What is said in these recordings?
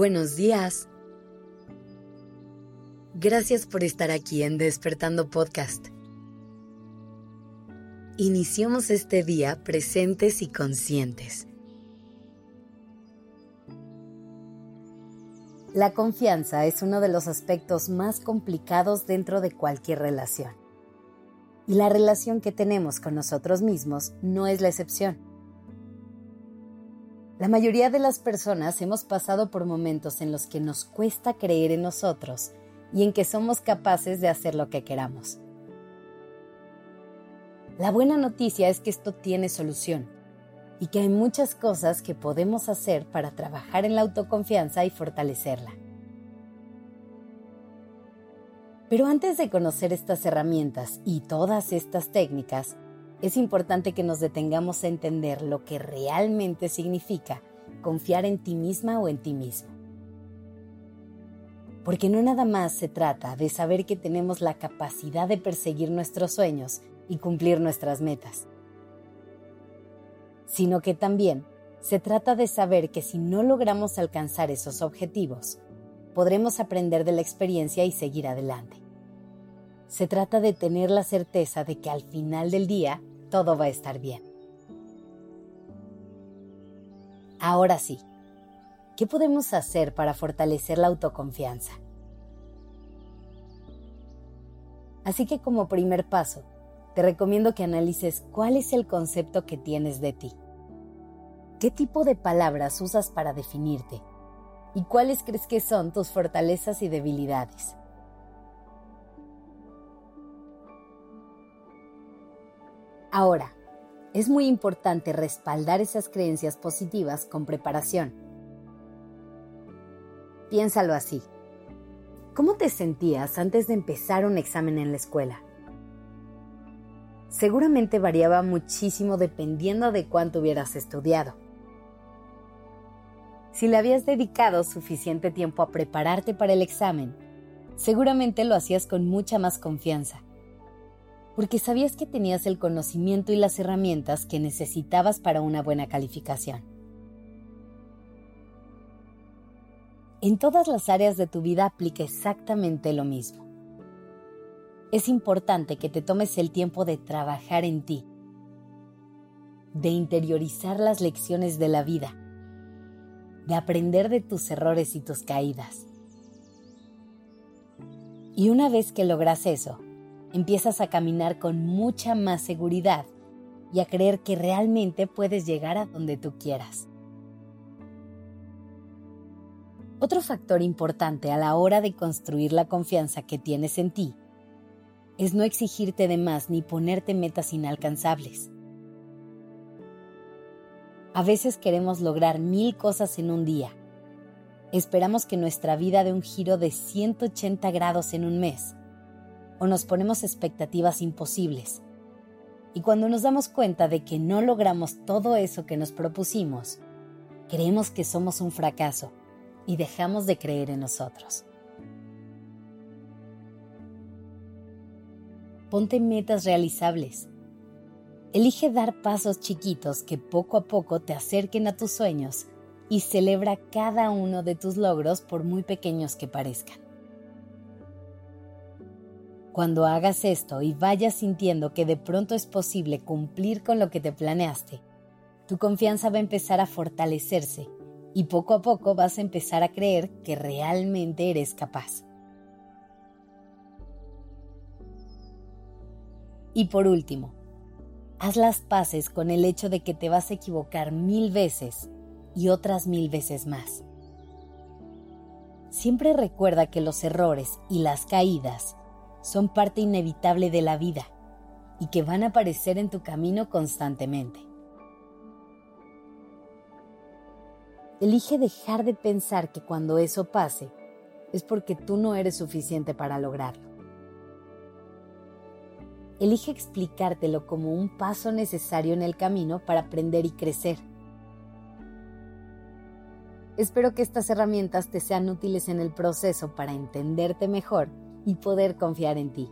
Buenos días. Gracias por estar aquí en Despertando Podcast. Iniciamos este día presentes y conscientes. La confianza es uno de los aspectos más complicados dentro de cualquier relación. Y la relación que tenemos con nosotros mismos no es la excepción. La mayoría de las personas hemos pasado por momentos en los que nos cuesta creer en nosotros y en que somos capaces de hacer lo que queramos. La buena noticia es que esto tiene solución y que hay muchas cosas que podemos hacer para trabajar en la autoconfianza y fortalecerla. Pero antes de conocer estas herramientas y todas estas técnicas, es importante que nos detengamos a entender lo que realmente significa confiar en ti misma o en ti mismo. Porque no nada más se trata de saber que tenemos la capacidad de perseguir nuestros sueños y cumplir nuestras metas, sino que también se trata de saber que si no logramos alcanzar esos objetivos, podremos aprender de la experiencia y seguir adelante. Se trata de tener la certeza de que al final del día todo va a estar bien. Ahora sí, ¿qué podemos hacer para fortalecer la autoconfianza? Así que como primer paso, te recomiendo que analices cuál es el concepto que tienes de ti. ¿Qué tipo de palabras usas para definirte? ¿Y cuáles crees que son tus fortalezas y debilidades? Ahora, es muy importante respaldar esas creencias positivas con preparación. Piénsalo así. ¿Cómo te sentías antes de empezar un examen en la escuela? Seguramente variaba muchísimo dependiendo de cuánto hubieras estudiado. Si le habías dedicado suficiente tiempo a prepararte para el examen, seguramente lo hacías con mucha más confianza porque sabías que tenías el conocimiento y las herramientas que necesitabas para una buena calificación. En todas las áreas de tu vida aplica exactamente lo mismo. Es importante que te tomes el tiempo de trabajar en ti, de interiorizar las lecciones de la vida, de aprender de tus errores y tus caídas. Y una vez que logras eso, empiezas a caminar con mucha más seguridad y a creer que realmente puedes llegar a donde tú quieras. Otro factor importante a la hora de construir la confianza que tienes en ti es no exigirte de más ni ponerte metas inalcanzables. A veces queremos lograr mil cosas en un día. Esperamos que nuestra vida dé un giro de 180 grados en un mes o nos ponemos expectativas imposibles. Y cuando nos damos cuenta de que no logramos todo eso que nos propusimos, creemos que somos un fracaso y dejamos de creer en nosotros. Ponte metas realizables. Elige dar pasos chiquitos que poco a poco te acerquen a tus sueños y celebra cada uno de tus logros por muy pequeños que parezcan. Cuando hagas esto y vayas sintiendo que de pronto es posible cumplir con lo que te planeaste, tu confianza va a empezar a fortalecerse y poco a poco vas a empezar a creer que realmente eres capaz. Y por último, haz las paces con el hecho de que te vas a equivocar mil veces y otras mil veces más. Siempre recuerda que los errores y las caídas son parte inevitable de la vida y que van a aparecer en tu camino constantemente. Elige dejar de pensar que cuando eso pase es porque tú no eres suficiente para lograrlo. Elige explicártelo como un paso necesario en el camino para aprender y crecer. Espero que estas herramientas te sean útiles en el proceso para entenderte mejor y poder confiar en ti.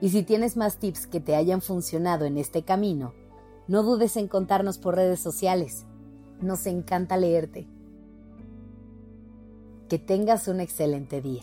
Y si tienes más tips que te hayan funcionado en este camino, no dudes en contarnos por redes sociales. Nos encanta leerte. Que tengas un excelente día.